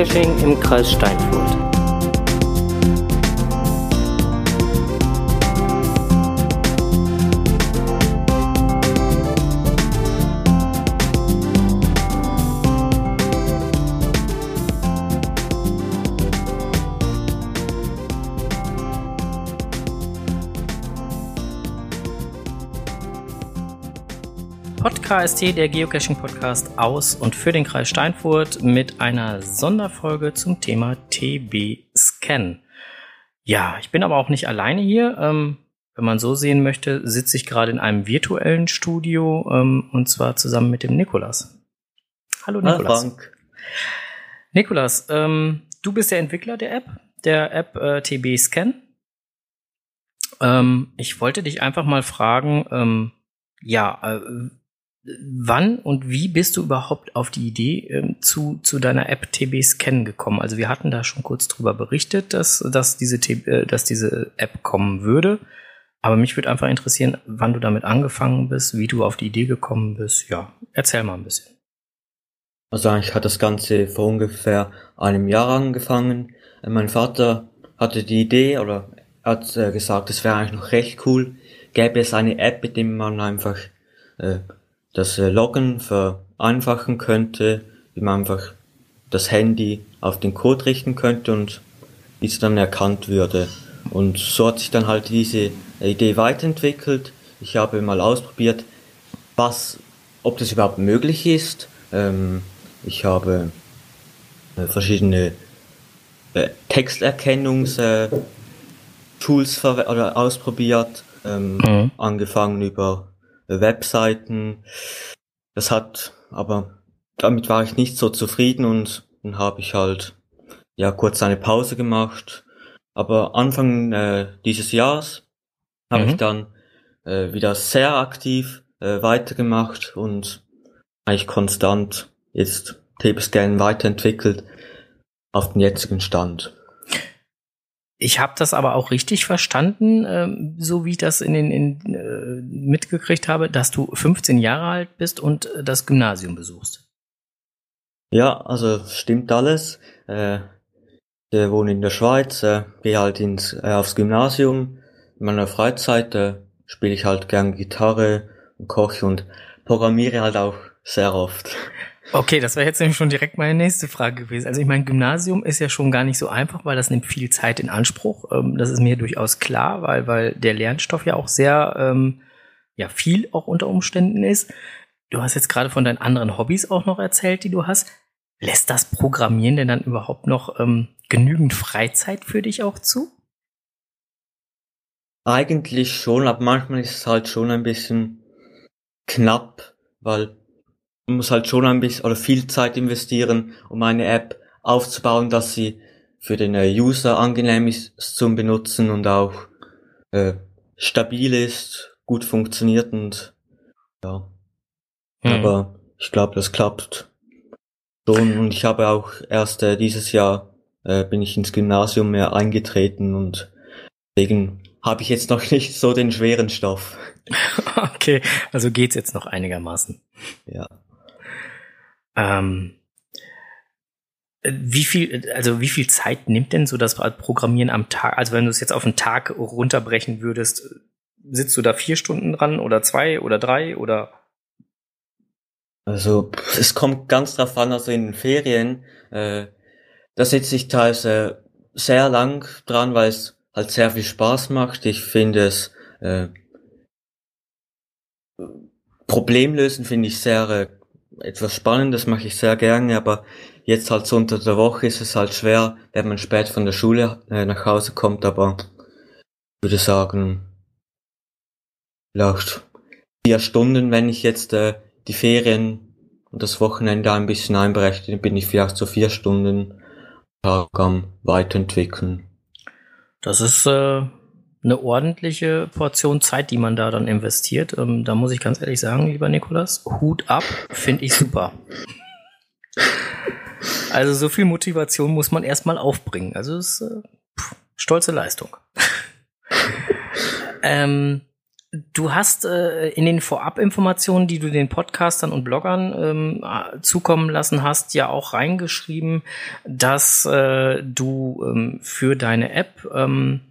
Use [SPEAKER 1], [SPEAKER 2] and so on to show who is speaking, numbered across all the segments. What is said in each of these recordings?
[SPEAKER 1] Geocaching im Kreis Steinfurt. KST, der Geocaching-Podcast aus und für den Kreis Steinfurt mit einer Sonderfolge zum Thema TB-Scan. Ja, ich bin aber auch nicht alleine hier. Ähm, wenn man so sehen möchte, sitze ich gerade in einem virtuellen Studio ähm, und zwar zusammen mit dem Nikolas. Hallo Nikolas. Hallo Frank. Nikolas, ähm, du bist der Entwickler der App, der App äh, TB Scan. Ähm, ich wollte dich einfach mal fragen, ähm, ja, äh, wann und wie bist du überhaupt auf die Idee ähm, zu, zu deiner App TB Scan gekommen? Also wir hatten da schon kurz drüber berichtet, dass, dass, diese, äh, dass diese App kommen würde. Aber mich würde einfach interessieren, wann du damit angefangen bist, wie du auf die Idee gekommen bist. Ja, erzähl mal ein bisschen.
[SPEAKER 2] Also eigentlich hat das Ganze vor ungefähr einem Jahr angefangen. Äh, mein Vater hatte die Idee oder hat äh, gesagt, es wäre eigentlich noch recht cool, gäbe es eine App, mit der man einfach äh, das äh, Loggen vereinfachen könnte, wie man einfach das Handy auf den Code richten könnte und es dann erkannt würde. Und so hat sich dann halt diese Idee weiterentwickelt. Ich habe mal ausprobiert, was, ob das überhaupt möglich ist. Ähm, ich habe äh, verschiedene äh, Texterkennungstools oder ausprobiert, ähm, mhm. angefangen über Webseiten. Das hat, aber damit war ich nicht so zufrieden und dann habe ich halt ja kurz eine Pause gemacht. Aber Anfang äh, dieses Jahres habe mhm. ich dann äh, wieder sehr aktiv äh, weitergemacht und eigentlich konstant jetzt TP-Scan weiterentwickelt auf den jetzigen Stand.
[SPEAKER 1] Ich habe das aber auch richtig verstanden, ähm, so wie ich das in den in, äh, mitgekriegt habe, dass du 15 Jahre alt bist und äh, das Gymnasium besuchst.
[SPEAKER 2] Ja, also stimmt alles. Äh, ich wohne in der Schweiz, äh, gehe halt ins, aufs Gymnasium. In meiner Freizeit äh, spiele ich halt gern Gitarre und koche und programmiere halt auch sehr oft.
[SPEAKER 1] Okay, das wäre jetzt nämlich schon direkt meine nächste Frage gewesen. Also ich meine, Gymnasium ist ja schon gar nicht so einfach, weil das nimmt viel Zeit in Anspruch. Ähm, das ist mir durchaus klar, weil, weil der Lernstoff ja auch sehr ähm, ja, viel auch unter Umständen ist. Du hast jetzt gerade von deinen anderen Hobbys auch noch erzählt, die du hast. Lässt das Programmieren denn dann überhaupt noch ähm, genügend Freizeit für dich auch zu?
[SPEAKER 2] Eigentlich schon, aber manchmal ist es halt schon ein bisschen knapp, weil man muss halt schon ein bisschen oder viel Zeit investieren, um eine App aufzubauen, dass sie für den äh, User angenehm ist zum Benutzen und auch äh, stabil ist, gut funktioniert und ja. Hm. Aber ich glaube, das klappt schon und ich habe auch erst äh, dieses Jahr äh, bin ich ins Gymnasium mehr eingetreten und deswegen habe ich jetzt noch nicht so den schweren Stoff.
[SPEAKER 1] Okay, also geht's jetzt noch einigermaßen.
[SPEAKER 2] Ja.
[SPEAKER 1] Ähm, wie viel, also wie viel Zeit nimmt denn so das Programmieren am Tag? Also wenn du es jetzt auf einen Tag runterbrechen würdest, sitzt du da vier Stunden dran oder zwei oder drei oder?
[SPEAKER 2] Also es kommt ganz drauf an, also in den Ferien, äh, da sitze ich teilweise sehr lang dran, weil es halt sehr viel Spaß macht. Ich finde es äh, Problemlösen finde ich sehr äh, etwas Spannendes mache ich sehr gerne, aber jetzt halt so unter der Woche ist es halt schwer, wenn man spät von der Schule äh, nach Hause kommt, aber ich würde sagen, vielleicht vier Stunden, wenn ich jetzt äh, die Ferien und das Wochenende ein bisschen einberechne, bin ich vielleicht so vier Stunden Tag am Weiterentwickeln.
[SPEAKER 1] Das ist äh, eine ordentliche Portion Zeit, die man da dann investiert. Ähm, da muss ich ganz ehrlich sagen, lieber Nikolas, Hut ab, finde ich super. Also so viel Motivation muss man erstmal aufbringen. Also es ist äh, pff, stolze Leistung. ähm, Du hast äh, in den Vorabinformationen, die du den Podcastern und Bloggern ähm, zukommen lassen hast, ja auch reingeschrieben, dass äh, du ähm, für deine App ähm,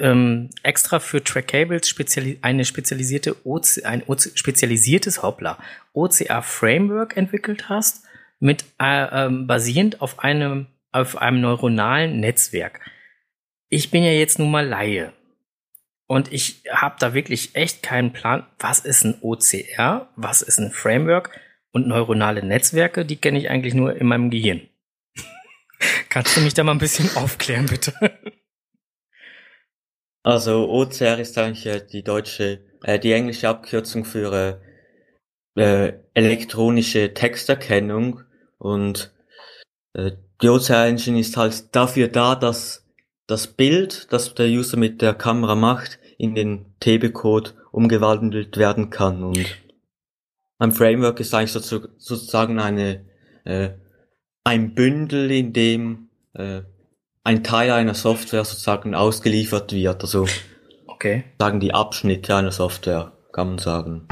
[SPEAKER 1] ähm, extra für Trackables speziali eine spezialisierte OC ein OC spezialisiertes Hoppla OCR Framework entwickelt hast, mit äh, ähm, basierend auf einem auf einem neuronalen Netzwerk. Ich bin ja jetzt nun mal Laie und ich habe da wirklich echt keinen Plan, was ist ein OCR, was ist ein Framework und neuronale Netzwerke, die kenne ich eigentlich nur in meinem Gehirn. Kannst du mich da mal ein bisschen aufklären, bitte?
[SPEAKER 2] Also OCR ist eigentlich äh, die deutsche, äh, die englische Abkürzung für äh, äh elektronische Texterkennung und äh, die OCR Engine ist halt dafür da, dass das Bild, das der User mit der Kamera macht, in den TB-Code umgewandelt werden kann. Und ein Framework ist eigentlich sozusagen eine, äh, ein Bündel, in dem äh, ein Teil einer Software sozusagen ausgeliefert wird. Also
[SPEAKER 1] okay.
[SPEAKER 2] sagen die Abschnitte einer Software, kann man sagen.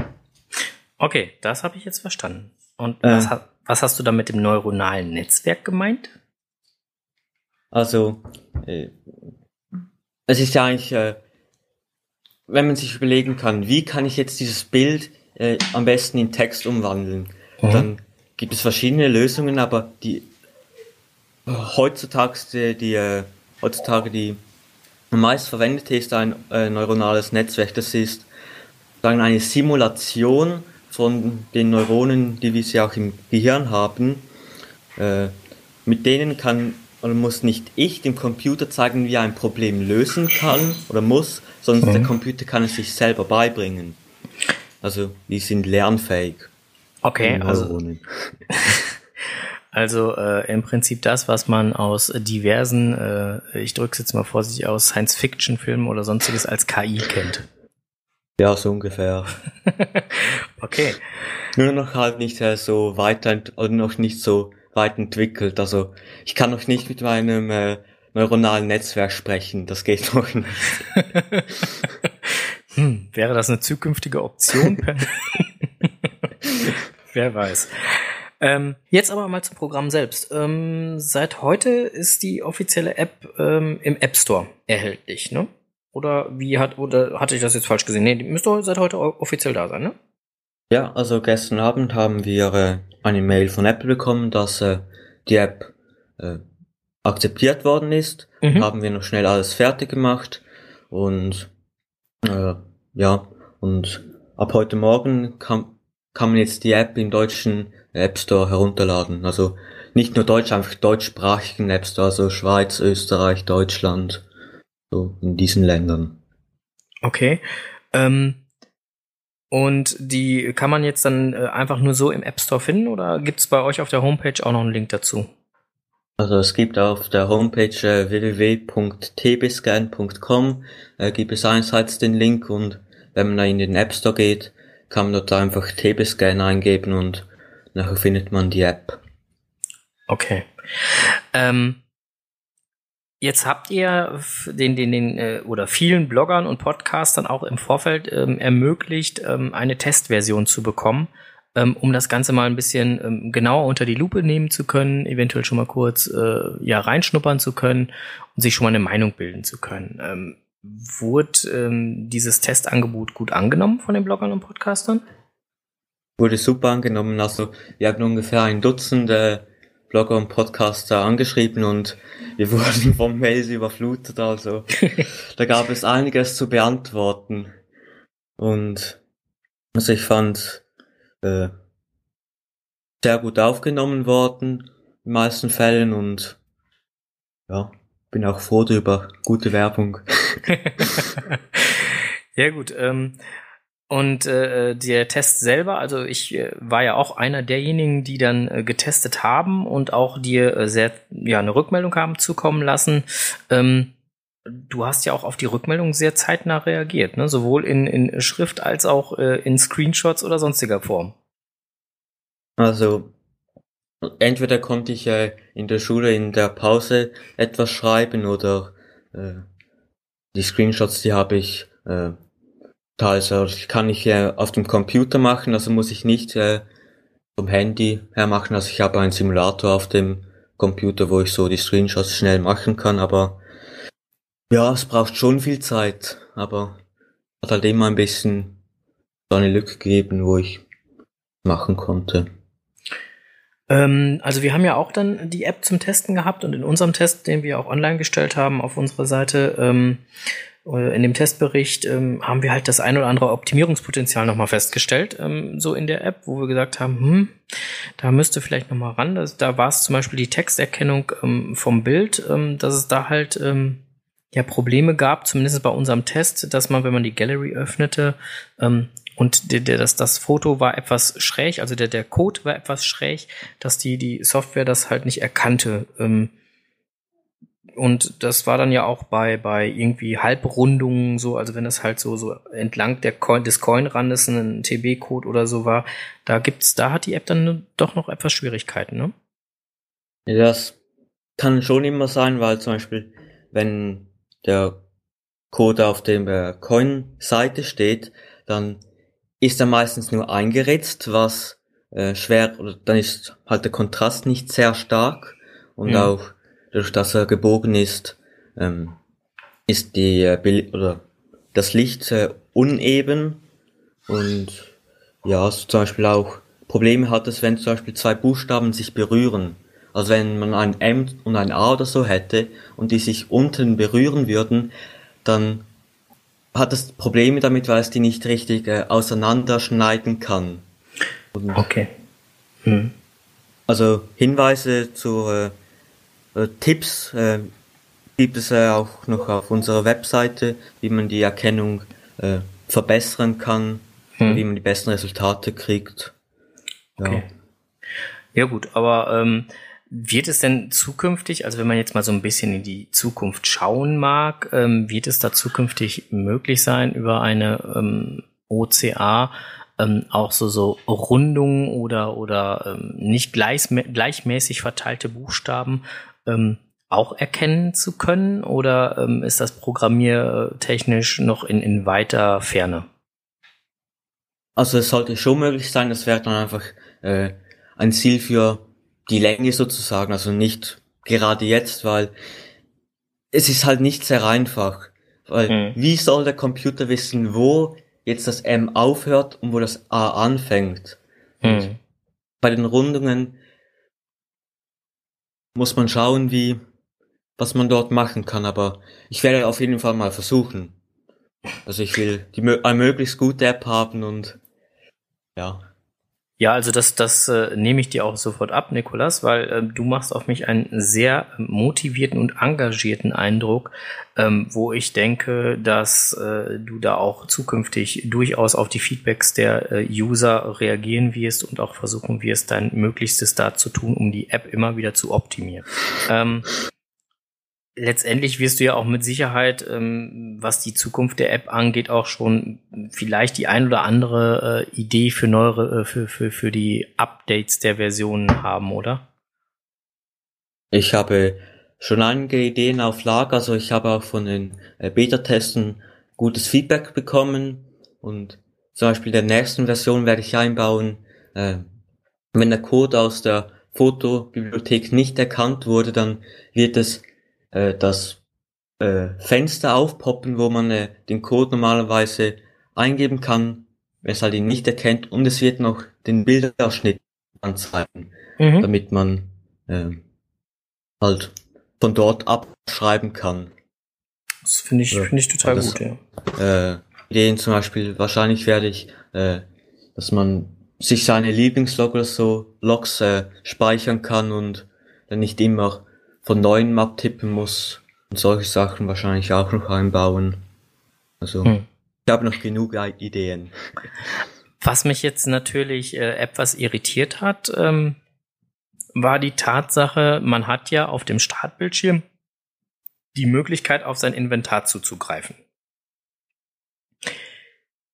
[SPEAKER 1] Okay, das habe ich jetzt verstanden. Und äh, was, was hast du da mit dem neuronalen Netzwerk gemeint?
[SPEAKER 2] Also, äh, es ist ja eigentlich äh, wenn man sich überlegen kann, wie kann ich jetzt dieses Bild äh, am besten in Text umwandeln, mhm. dann gibt es verschiedene Lösungen, aber die heutzutage die, die äh, heutzutage die meist verwendete ist ein äh, neuronales Netzwerk. Das ist sagen eine Simulation von den Neuronen, die wir sie auch im Gehirn haben. Äh, mit denen kann oder muss nicht ich dem Computer zeigen, wie er ein Problem lösen kann oder muss, sondern mhm. der Computer kann es sich selber beibringen. Also die sind lernfähig.
[SPEAKER 1] Okay, also, also äh, im Prinzip das, was man aus diversen, äh, ich drücke es jetzt mal vorsichtig aus, Science-Fiction-Filmen oder sonstiges als KI kennt.
[SPEAKER 2] Ja, so ungefähr.
[SPEAKER 1] okay.
[SPEAKER 2] Nur noch halt nicht äh, so weiter oder noch nicht so weit entwickelt. Also ich kann noch nicht mit meinem äh, neuronalen Netzwerk sprechen. Das geht noch nicht.
[SPEAKER 1] hm, wäre das eine zukünftige Option? Wer weiß. Ähm, jetzt aber mal zum Programm selbst. Ähm, seit heute ist die offizielle App ähm, im App Store erhältlich, ne? Oder wie hat oder hatte ich das jetzt falsch gesehen? Nee, die müsste seit heute offiziell da sein, ne?
[SPEAKER 2] Ja, also gestern Abend haben wir äh, eine Mail von Apple bekommen, dass äh, die App äh, akzeptiert worden ist. Mhm. Haben wir noch schnell alles fertig gemacht und äh, ja, und ab heute Morgen kann, kann man jetzt die App im deutschen App Store herunterladen. Also nicht nur Deutsch, einfach deutschsprachigen App Store, also Schweiz, Österreich, Deutschland, so in diesen Ländern.
[SPEAKER 1] Okay. Ähm und die kann man jetzt dann äh, einfach nur so im App Store finden oder gibt es bei euch auf der Homepage auch noch einen Link dazu?
[SPEAKER 2] Also es gibt auf der Homepage äh, www.tbscan.com äh, gibt es einerseits den Link und wenn man da in den App Store geht, kann man dort einfach TBScan eingeben und nachher findet man die App.
[SPEAKER 1] Okay. Ähm, Jetzt habt ihr den, den, den äh, oder vielen Bloggern und Podcastern auch im Vorfeld ähm, ermöglicht, ähm, eine Testversion zu bekommen, ähm, um das Ganze mal ein bisschen ähm, genauer unter die Lupe nehmen zu können, eventuell schon mal kurz äh, ja reinschnuppern zu können und sich schon mal eine Meinung bilden zu können. Ähm, wurde dieses Testangebot gut angenommen von den Bloggern und Podcastern?
[SPEAKER 2] Wurde super angenommen. Also wir haben ungefähr ein Dutzend äh, Blogger und Podcaster angeschrieben und wir wurden von Mails überflutet, also da gab es einiges zu beantworten. Und also ich fand äh, sehr gut aufgenommen worden in den meisten Fällen und ja, bin auch froh drüber. Gute Werbung.
[SPEAKER 1] ja gut, ähm, und äh, der Test selber, also ich äh, war ja auch einer derjenigen, die dann äh, getestet haben und auch dir äh, sehr ja eine Rückmeldung haben zukommen lassen. Ähm, du hast ja auch auf die Rückmeldung sehr zeitnah reagiert, ne? sowohl in, in Schrift als auch äh, in Screenshots oder sonstiger Form.
[SPEAKER 2] Also entweder konnte ich äh, in der Schule in der Pause etwas schreiben oder äh, die Screenshots, die habe ich äh, Also kann ich äh, auf dem Computer machen, also muss ich nicht äh, vom Handy her machen. Also ich habe einen Simulator auf dem Computer, wo ich so die Screenshots schnell machen kann, aber ja, es braucht schon viel Zeit, aber hat halt immer ein bisschen so eine Lücke gegeben, wo ich machen konnte.
[SPEAKER 1] Ähm, also wir haben ja auch dann die App zum Testen gehabt und in unserem Test, den wir auch online gestellt haben auf unserer Seite, ähm, äh, in dem Testbericht ähm, haben wir halt das ein oder andere Optimierungspotenzial nochmal festgestellt, ähm, so in der App, wo wir gesagt haben, hm, da müsste vielleicht nochmal ran. Das, da war es zum Beispiel die Texterkennung ähm, vom Bild, ähm, dass es da halt ähm, ja Probleme gab, zumindest bei unserem Test, dass man, wenn man die Gallery öffnete, ähm, und der, der, das, das Foto war etwas schräg, also der, der Code war etwas schräg, dass die, die Software das halt nicht erkannte. Ähm, und das war dann ja auch bei, bei irgendwie Halbrundungen so, also wenn das halt so, so entlang der Coin, des Coinrandes ein TB-Code oder so war, da gibt's, da hat die App dann doch noch etwas Schwierigkeiten, ne?
[SPEAKER 2] Ja, das kann schon immer sein, weil zum Beispiel, wenn der Code auf der Coin-Seite steht, dann ist er meistens nur eingeritzt, was äh, schwer, oder dann ist halt der Kontrast nicht sehr stark und mhm. auch durch dass er gebogen ist, ähm, ist die äh, oder das Licht äh, uneben und ja, so zum Beispiel auch Probleme hat es, wenn zum Beispiel zwei Buchstaben sich berühren. Also wenn man ein M und ein A oder so hätte und die sich unten berühren würden, dann hat es Probleme damit, weil es die nicht richtig äh, auseinanderschneiden kann.
[SPEAKER 1] Und okay. Hm.
[SPEAKER 2] Also Hinweise zu äh, Tipps äh, gibt es äh, auch noch auf unserer Webseite, wie man die Erkennung äh, verbessern kann, hm. wie man die besten Resultate kriegt.
[SPEAKER 1] Ja, okay. ja gut, aber ähm, wird es denn zukünftig, also wenn man jetzt mal so ein bisschen in die Zukunft schauen mag, ähm, wird es da zukünftig möglich sein, über eine ähm, OCA ähm, auch so, so Rundungen oder, oder ähm, nicht gleich, gleichmäßig verteilte Buchstaben ähm, auch erkennen zu können? Oder ähm, ist das programmiertechnisch noch in, in weiter Ferne?
[SPEAKER 2] Also es sollte schon möglich sein, das wäre dann einfach äh, ein Ziel für die Länge sozusagen, also nicht gerade jetzt, weil es ist halt nicht sehr einfach. Weil mhm. wie soll der Computer wissen, wo jetzt das M aufhört und wo das A anfängt? Mhm. Bei den Rundungen muss man schauen, wie, was man dort machen kann, aber ich werde auf jeden Fall mal versuchen. Also ich will die, eine möglichst gute App haben und ja.
[SPEAKER 1] Ja, also das, das äh, nehme ich dir auch sofort ab, Nikolas, weil äh, du machst auf mich einen sehr motivierten und engagierten Eindruck, ähm, wo ich denke, dass äh, du da auch zukünftig durchaus auf die Feedbacks der äh, User reagieren wirst und auch versuchen wirst, dein Möglichstes da zu tun, um die App immer wieder zu optimieren. Ähm, letztendlich wirst du ja auch mit Sicherheit, ähm, was die Zukunft der App angeht, auch schon vielleicht die ein oder andere äh, Idee für neuere, äh, für, für, für die Updates der Versionen haben, oder?
[SPEAKER 2] Ich habe schon einige Ideen auf Lager, also ich habe auch von den äh, Beta-Testen gutes Feedback bekommen und zum Beispiel der nächsten Version werde ich einbauen, äh, wenn der Code aus der Fotobibliothek nicht erkannt wurde, dann wird es äh, das äh, Fenster aufpoppen, wo man äh, den Code normalerweise eingeben kann, wenn es halt ihn nicht erkennt und es wird noch den Bildausschnitt anzeigen, mhm. damit man äh, halt von dort abschreiben kann.
[SPEAKER 1] Das finde ich, finde ich total das, gut,
[SPEAKER 2] ja. Äh, Ideen zum Beispiel, wahrscheinlich werde ich, äh, dass man sich seine Lieblingslog oder so Logs äh, speichern kann und dann nicht immer von neuem Map tippen muss und solche Sachen wahrscheinlich auch noch einbauen. Also hm. ich habe noch genug Ideen.
[SPEAKER 1] Was mich jetzt natürlich äh, etwas irritiert hat, ähm, war die Tatsache, man hat ja auf dem Startbildschirm die Möglichkeit, auf sein Inventar zuzugreifen.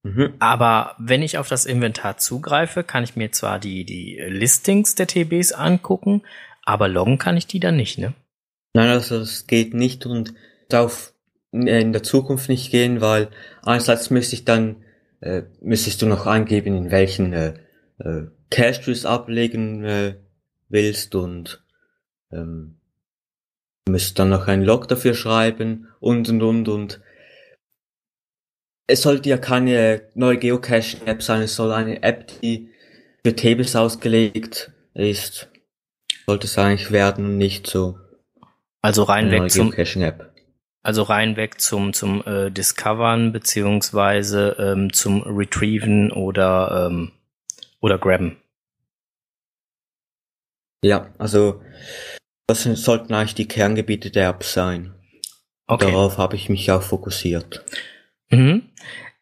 [SPEAKER 1] Mhm. Aber wenn ich auf das Inventar zugreife, kann ich mir zwar die, die Listings der TBs angucken, aber loggen kann ich die dann nicht, ne?
[SPEAKER 2] Nein, also es geht nicht und darf in der Zukunft nicht gehen, weil einerseits müsste ich dann äh, müsstest du noch eingeben, in welchen äh, äh, Cache du es ablegen äh, willst und ähm, müsst dann noch einen Log dafür schreiben und und und und es sollte ja keine neue Geocaching-App sein, es soll eine App, die für Tables ausgelegt ist. Sollte es eigentlich werden und nicht so.
[SPEAKER 1] Also rein weg zum Geocaching-App. Also rein weg zum zum äh, Discovern beziehungsweise ähm, zum Retrieven oder ähm, oder Grabben.
[SPEAKER 2] Ja, also das sollten eigentlich die Kerngebiete der App sein. Okay. Darauf habe ich mich auch fokussiert.
[SPEAKER 1] Mhm.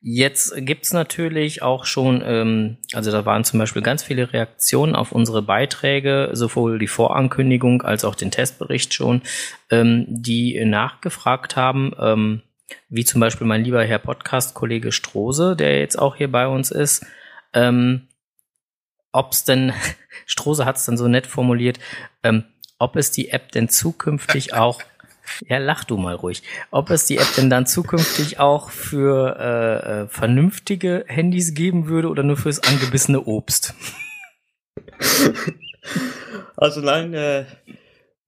[SPEAKER 1] Jetzt gibt's natürlich auch schon, ähm, also da waren zum Beispiel ganz viele Reaktionen auf unsere Beiträge, sowohl die Vorankündigung als auch den Testbericht schon, ähm, die nachgefragt haben, ähm, wie zum Beispiel mein lieber Herr Podcast-Kollege Strose, der jetzt auch hier bei uns ist, ähm, ob's denn, Strose hat's dann so nett formuliert, ähm, ob es die App denn zukünftig auch ja, lach du mal ruhig. Ob es die App denn dann zukünftig auch für äh, äh, vernünftige Handys geben würde oder nur fürs angebissene Obst?
[SPEAKER 2] Also nein, äh,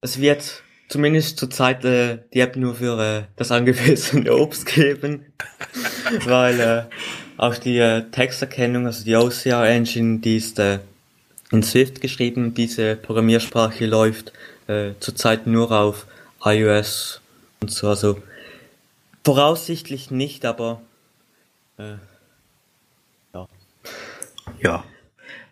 [SPEAKER 2] es wird zumindest zurzeit äh, die App nur für äh, das angebissene Obst geben, weil äh, auch die äh, Texterkennung, also die OCR Engine, die ist äh, in Swift geschrieben, diese Programmiersprache läuft äh, zurzeit nur auf iOS und so. Also voraussichtlich nicht, aber äh,
[SPEAKER 1] ja. Ja.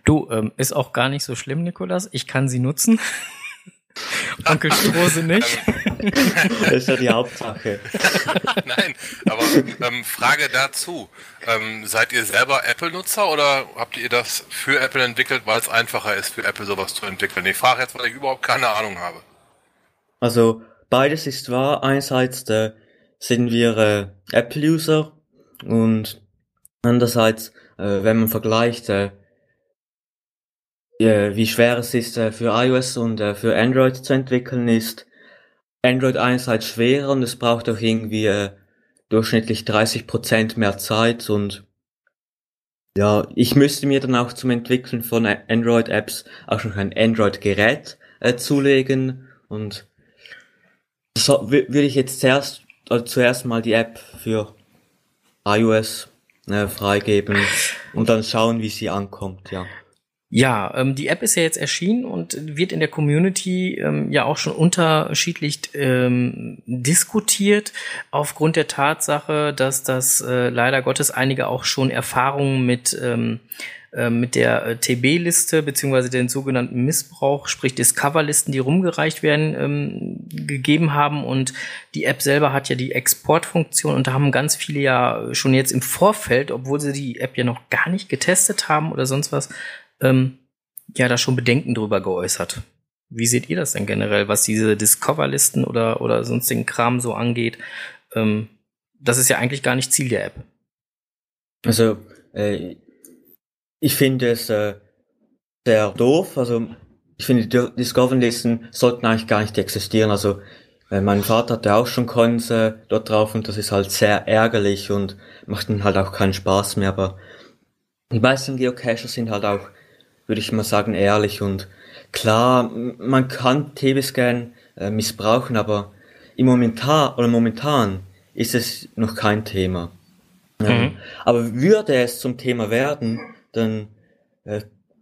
[SPEAKER 1] Du, ähm, ist auch gar nicht so schlimm, Nikolas. Ich kann sie nutzen. Onkel Strose nicht.
[SPEAKER 2] das ist ja die Hauptsache.
[SPEAKER 3] Nein, aber ähm, Frage dazu. Ähm, seid ihr selber Apple-Nutzer oder habt ihr das für Apple entwickelt, weil es einfacher ist, für Apple sowas zu entwickeln? Ich frage jetzt, weil ich überhaupt keine Ahnung habe.
[SPEAKER 2] Also beides ist wahr. Einerseits äh, sind wir äh, Apple-User und andererseits, äh, wenn man vergleicht, äh, wie schwer es ist äh, für iOS und äh, für Android zu entwickeln, ist Android einerseits schwerer und es braucht auch irgendwie äh, durchschnittlich 30% mehr Zeit und ja, ich müsste mir dann auch zum Entwickeln von Android-Apps auch noch ein Android-Gerät äh, zulegen und so, würde ich jetzt zuerst, also zuerst mal die App für iOS äh, freigeben und dann schauen, wie sie ankommt, ja.
[SPEAKER 1] Ja, ähm, die App ist ja jetzt erschienen und wird in der Community ähm, ja auch schon unterschiedlich ähm, diskutiert, aufgrund der Tatsache, dass das äh, leider Gottes einige auch schon Erfahrungen mit ähm, äh, mit der äh, TB-Liste beziehungsweise den sogenannten Missbrauch, sprich Discover-Listen, die rumgereicht werden, ähm, gegeben haben. Und die App selber hat ja die Exportfunktion und da haben ganz viele ja schon jetzt im Vorfeld, obwohl sie die App ja noch gar nicht getestet haben oder sonst was, ähm, ja da schon Bedenken drüber geäußert. Wie seht ihr das denn generell, was diese Discover-Listen oder, oder sonstigen Kram so angeht? Ähm, das ist ja eigentlich gar nicht Ziel der App.
[SPEAKER 2] Also, äh, ich finde es äh, sehr doof. Also ich finde, die Discovery-Listen sollten eigentlich gar nicht existieren. Also äh, mein Vater hatte auch schon Coins äh, dort drauf und das ist halt sehr ärgerlich und macht dann halt auch keinen Spaß mehr. Aber die meisten Geocacher sind halt auch, würde ich mal sagen, ehrlich und klar, man kann TB-Scan äh, missbrauchen, aber im Momentan oder momentan ist es noch kein Thema. Mhm. Ähm, aber würde es zum Thema werden, dann äh,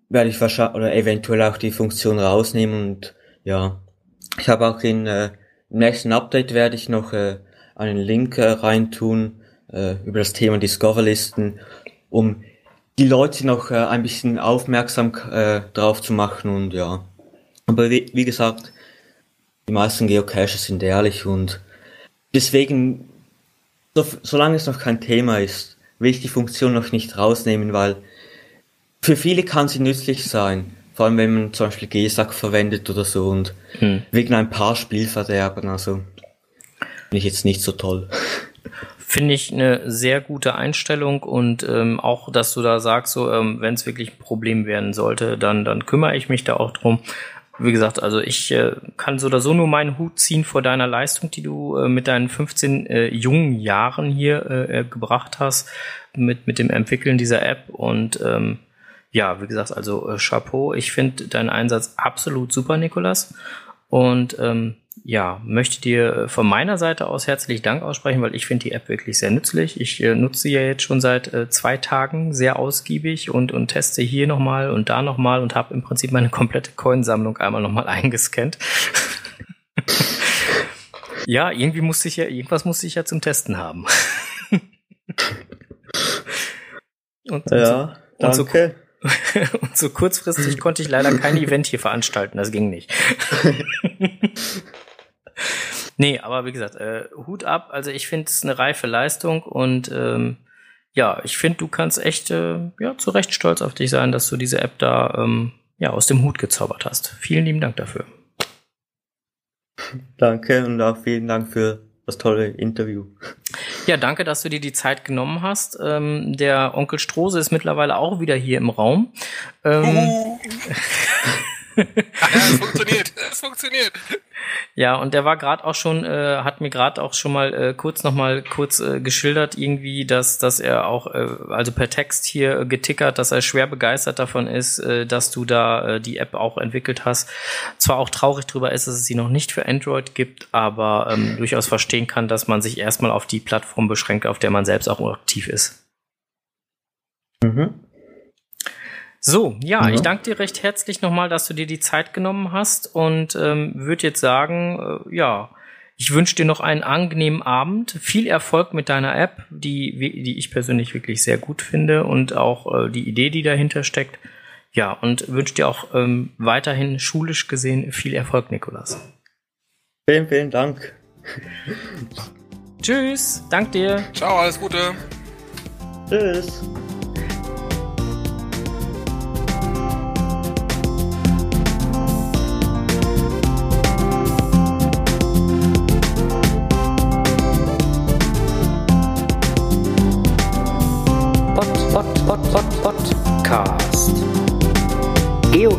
[SPEAKER 2] werde ich wahrscheinlich oder eventuell auch die Funktion rausnehmen und ja, ich habe auch in äh, im nächsten Update werde ich noch äh, einen Link äh, reintun äh, über das Thema Discover-Listen, um die Leute noch äh, ein bisschen aufmerksam äh, drauf zu machen und ja. Aber wie, wie gesagt, die meisten Geocaches sind ehrlich und deswegen, so, solange es noch kein Thema ist, will ich die Funktion noch nicht rausnehmen, weil für viele kann sie nützlich sein. Vor allem, wenn man zum Beispiel GESAC verwendet oder so und hm. wegen ein paar Spielverderben, also finde ich jetzt nicht so toll.
[SPEAKER 1] Finde ich eine sehr gute Einstellung und ähm, auch, dass du da sagst, so ähm, wenn es wirklich ein Problem werden sollte, dann dann kümmere ich mich da auch drum. wie gesagt, also ich äh, kann so oder so nur meinen Hut ziehen vor deiner Leistung, die du äh, mit deinen 15 äh, jungen Jahren hier äh, äh, gebracht hast, mit, mit dem Entwickeln dieser App und ähm, ja, wie gesagt, also äh, Chapeau. Ich finde deinen Einsatz absolut super, Nikolas. Und ähm, ja, möchte dir äh, von meiner Seite aus herzlich Dank aussprechen, weil ich finde die App wirklich sehr nützlich. Ich äh, nutze sie ja jetzt schon seit äh, zwei Tagen sehr ausgiebig und, und teste hier nochmal und da nochmal und habe im Prinzip meine komplette Coinsammlung einmal nochmal eingescannt. ja, irgendwie musste ich ja, irgendwas musste ich ja zum Testen haben.
[SPEAKER 2] und, ja, und so, danke.
[SPEAKER 1] und so kurzfristig konnte ich leider kein Event hier veranstalten, das ging nicht. nee, aber wie gesagt, äh, Hut ab. Also ich finde es eine reife Leistung und ähm, ja, ich finde, du kannst echt äh, ja, zu Recht stolz auf dich sein, dass du diese App da ähm, ja, aus dem Hut gezaubert hast. Vielen lieben Dank dafür.
[SPEAKER 2] Danke und auch vielen Dank für das tolle Interview.
[SPEAKER 1] Ja, danke, dass du dir die Zeit genommen hast. Ähm, der Onkel Strose ist mittlerweile auch wieder hier im Raum. Ähm,
[SPEAKER 3] ja, es funktioniert, es funktioniert.
[SPEAKER 1] Ja, und der war gerade auch schon, äh, hat mir gerade auch schon mal äh, kurz noch mal kurz äh, geschildert irgendwie, dass dass er auch äh, also per Text hier äh, getickert, dass er schwer begeistert davon ist, äh, dass du da äh, die App auch entwickelt hast. Zwar auch traurig drüber ist, dass es sie noch nicht für Android gibt, aber ähm, durchaus verstehen kann, dass man sich erstmal auf die Plattform beschränkt, auf der man selbst auch aktiv ist. Mhm. So, ja, ja, ich danke dir recht herzlich nochmal, dass du dir die Zeit genommen hast und ähm, würde jetzt sagen, äh, ja, ich wünsche dir noch einen angenehmen Abend, viel Erfolg mit deiner App, die, die ich persönlich wirklich sehr gut finde und auch äh, die Idee, die dahinter steckt. Ja, und wünsche dir auch ähm, weiterhin schulisch gesehen viel Erfolg, Nikolas.
[SPEAKER 2] Vielen, vielen Dank.
[SPEAKER 1] Tschüss, dank dir.
[SPEAKER 3] Ciao, alles Gute.
[SPEAKER 2] Tschüss.